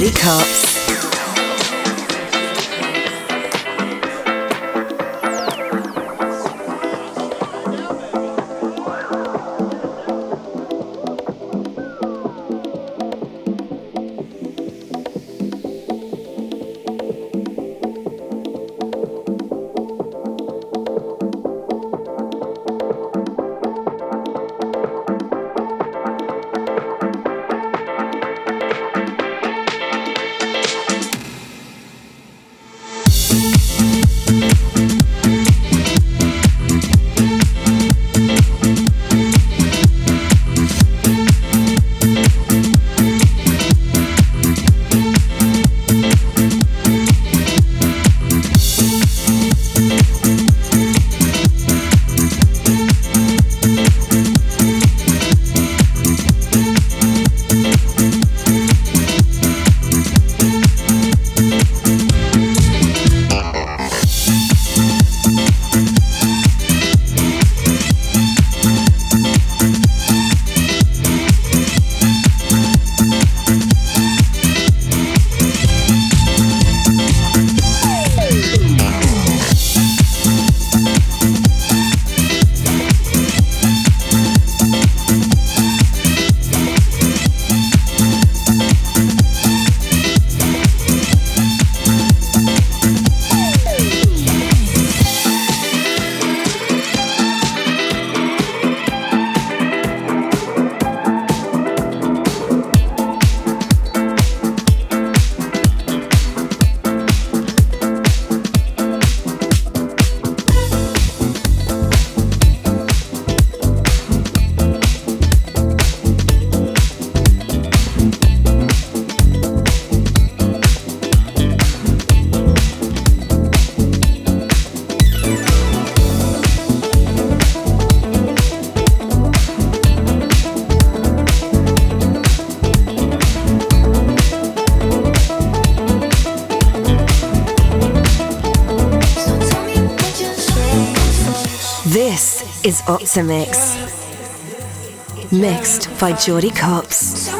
Jordy Copz. Opti'mix. Mixed by Jordy Copz.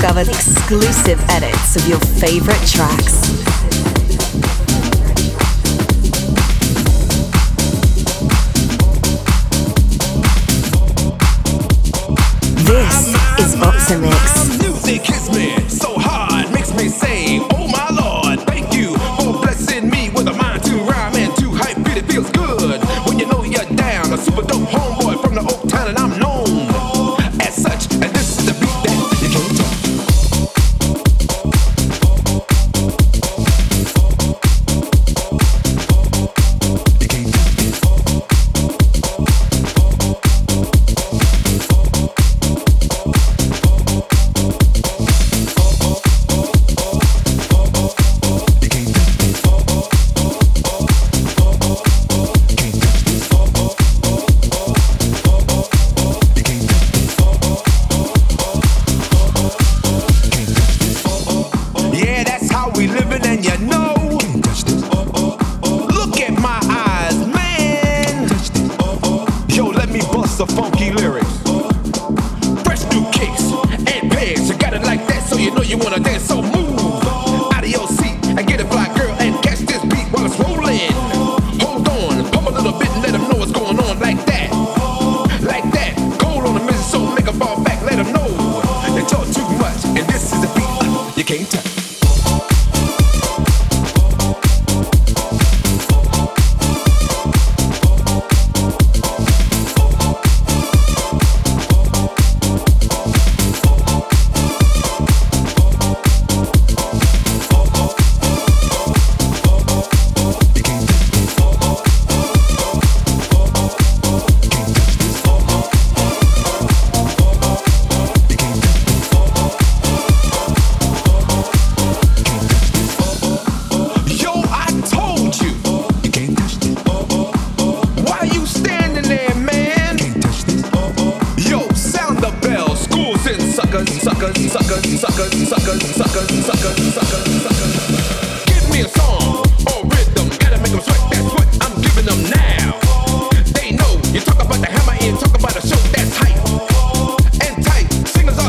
Discover exclusive edits of your favorite tracks.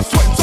sweat.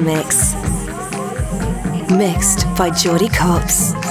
Mix. Mixed by Jordy Copz.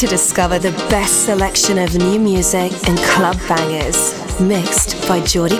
To discover the best selection of new music and club bangers, mixed by Jordy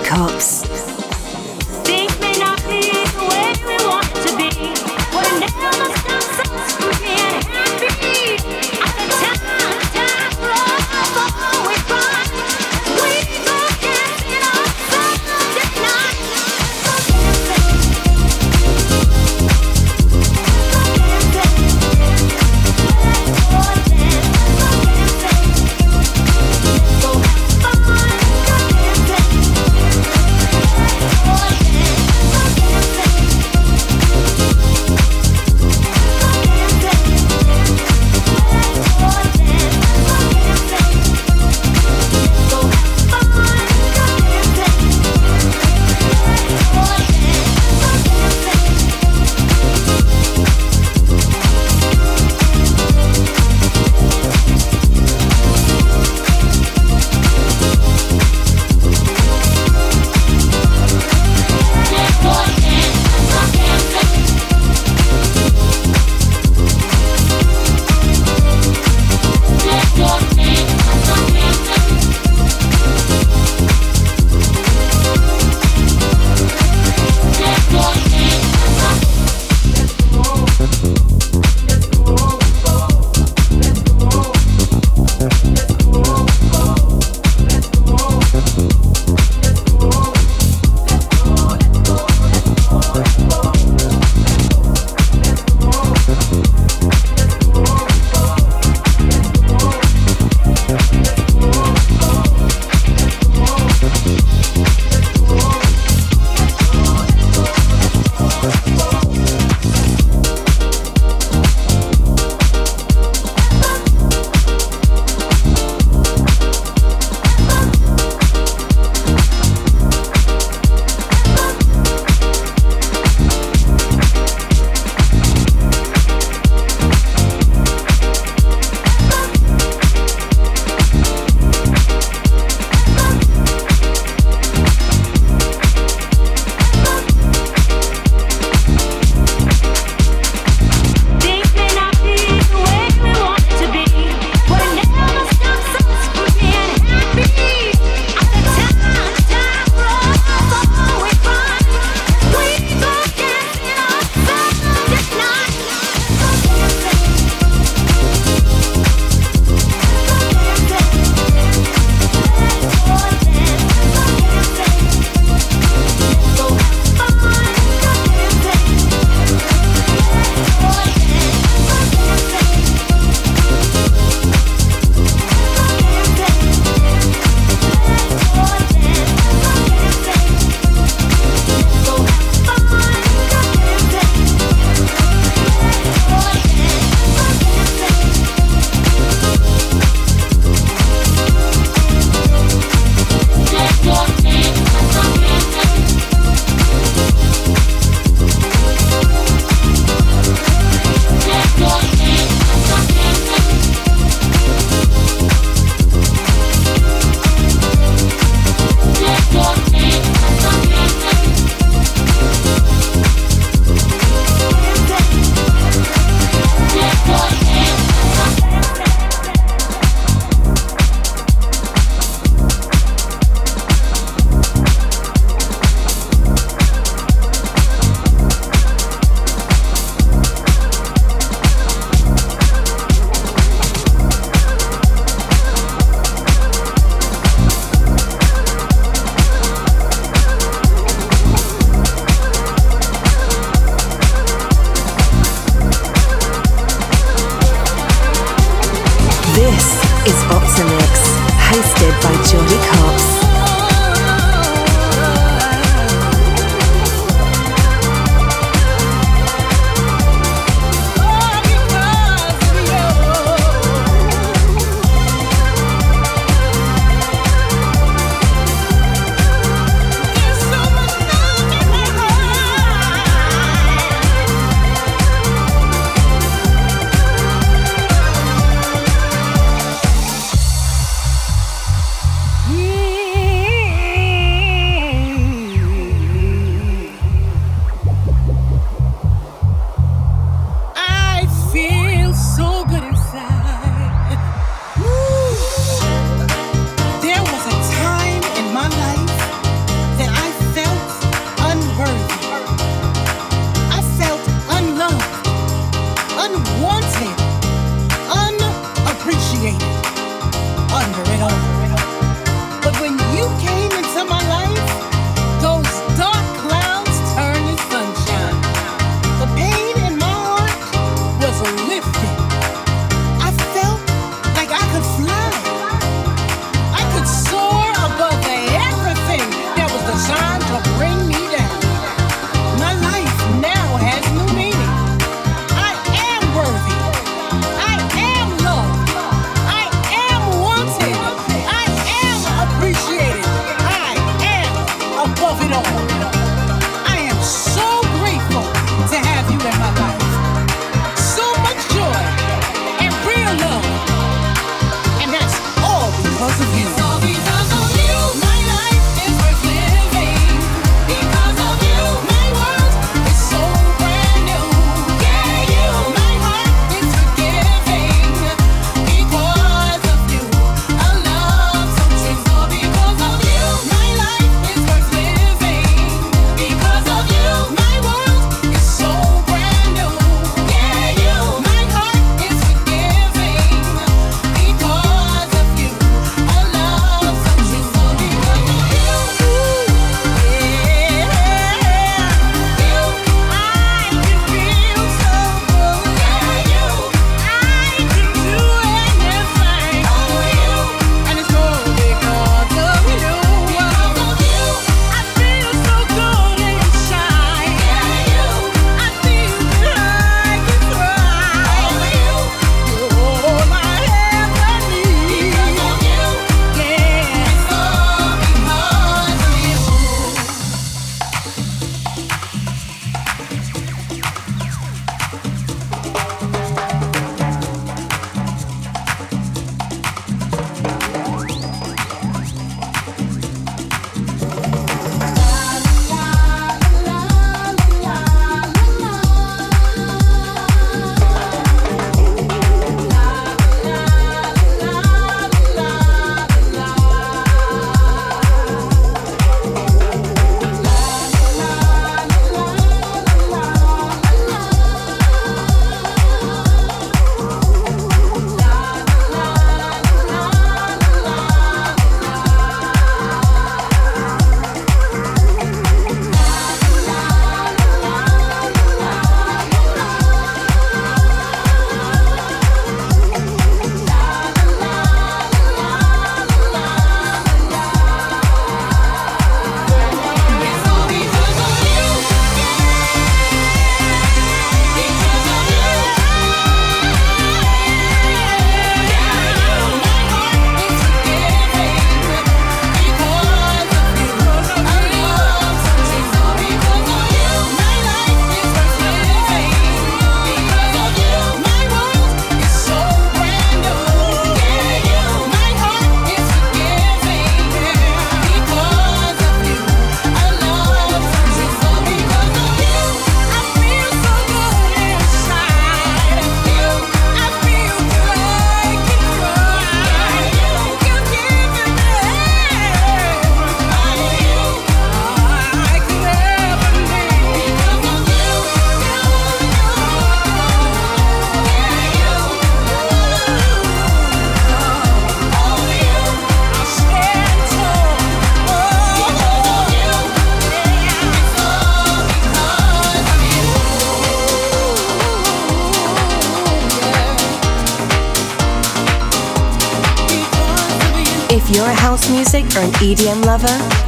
Copz. or an EDM lover,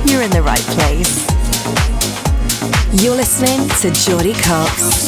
you're in the right place. You're listening to Jordy Copz.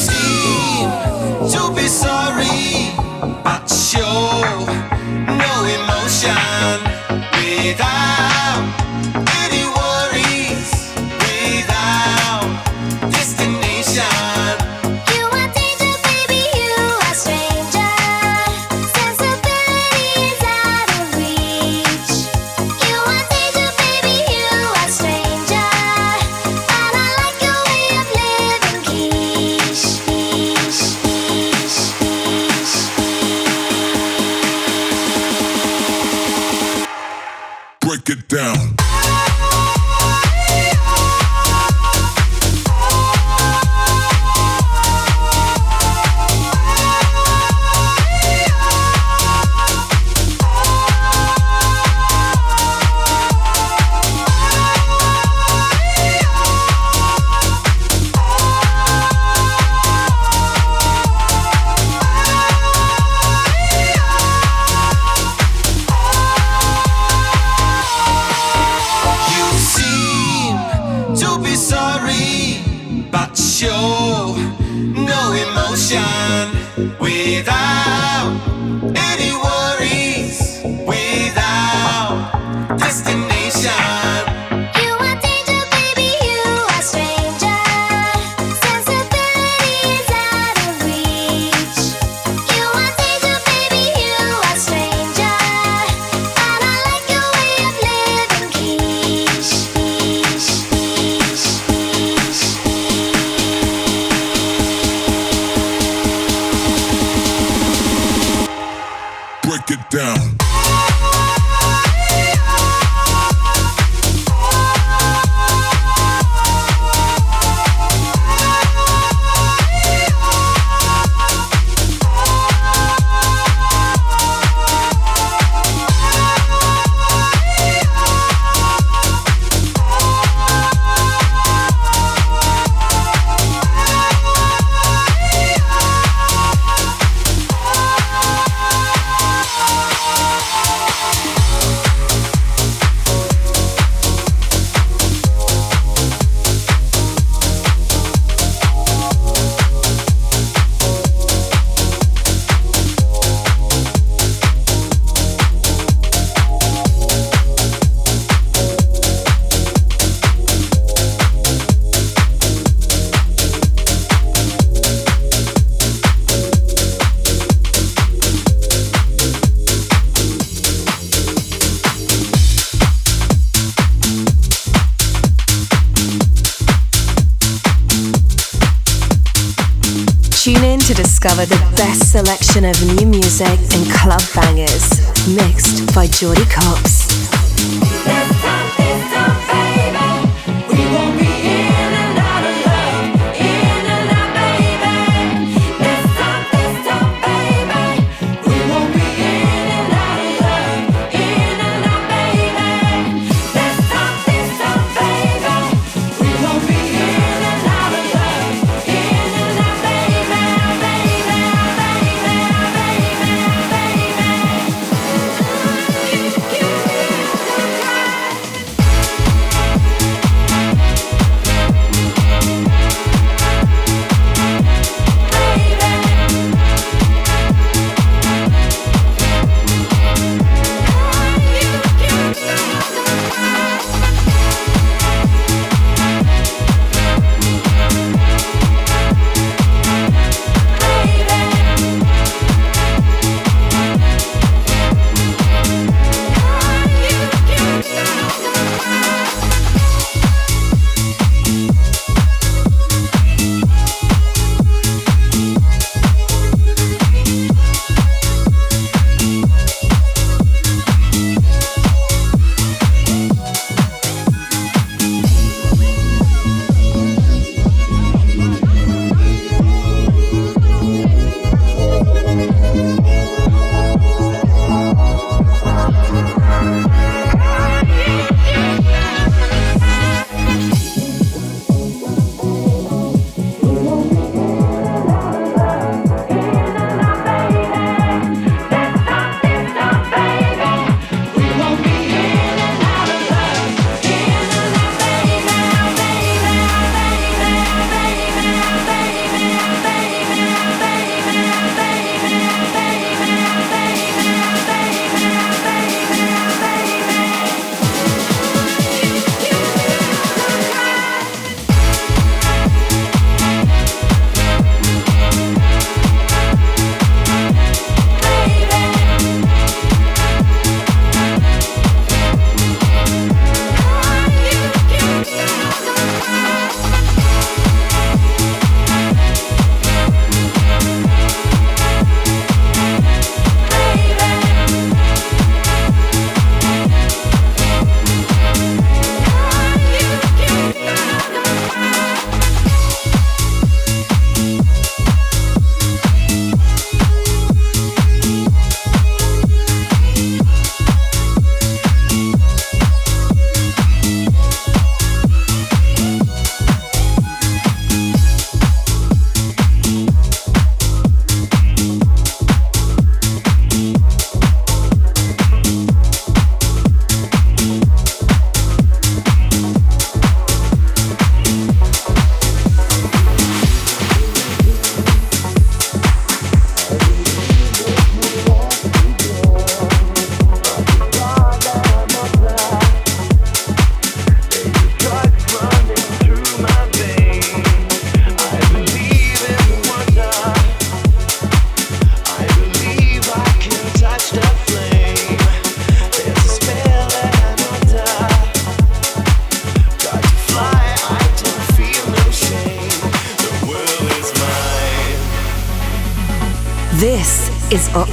Discover the best selection of new music and club bangers, mixed by Jordy Copz.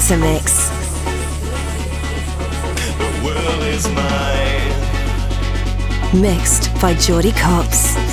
Opti'mix. The world is mine. Mixed by Jordy Copz.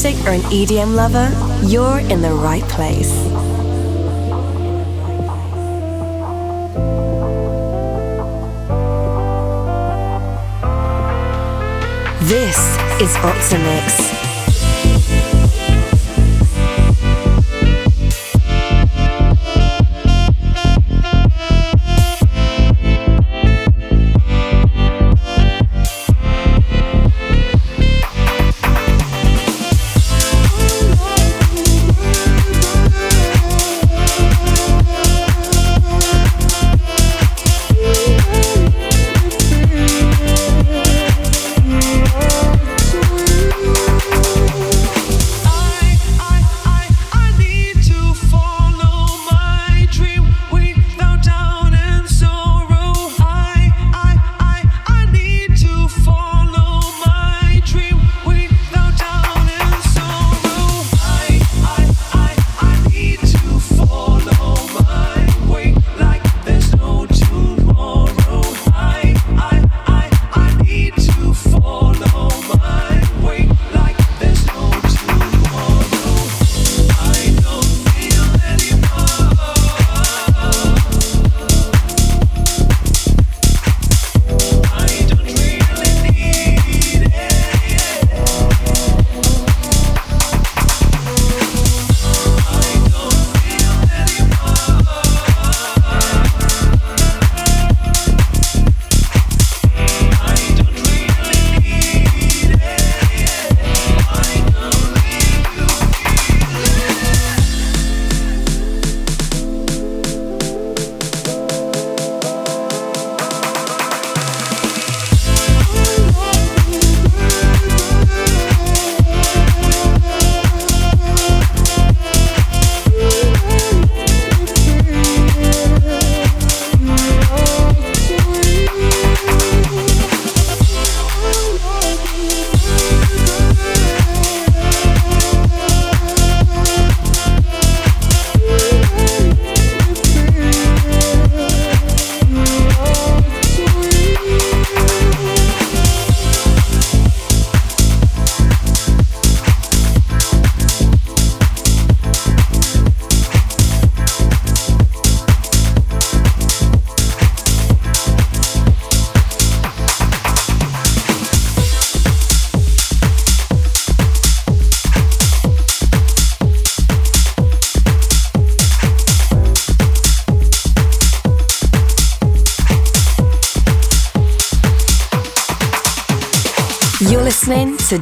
Music or an EDM lover, you're in the right place. This is Optimix.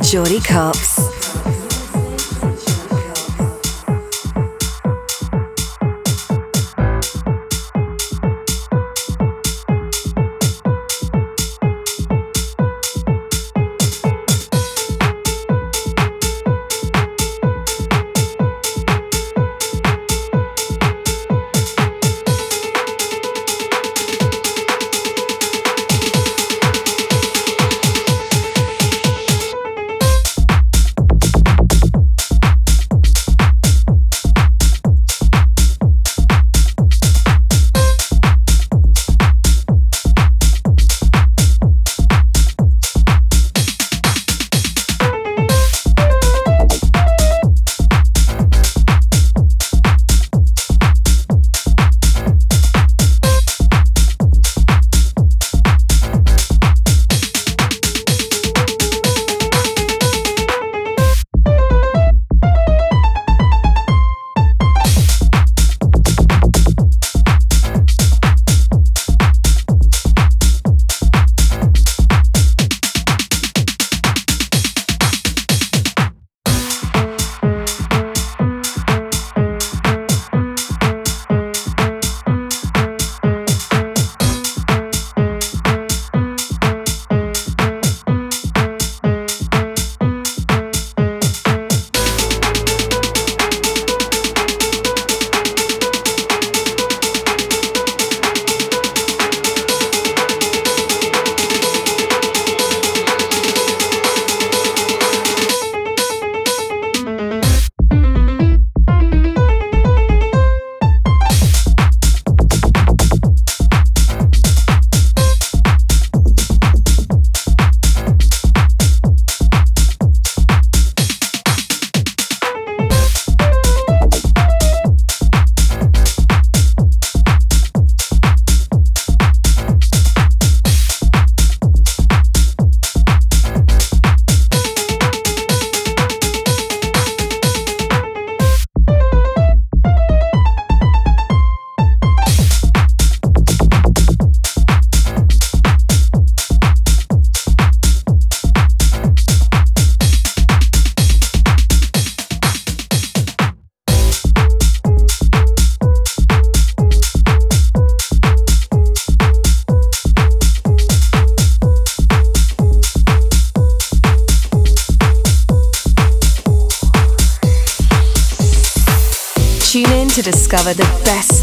To Jordy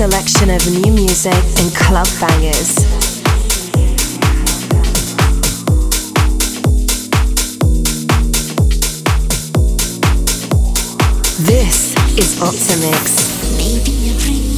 selection of new music and club bangers. This is Opti'mix.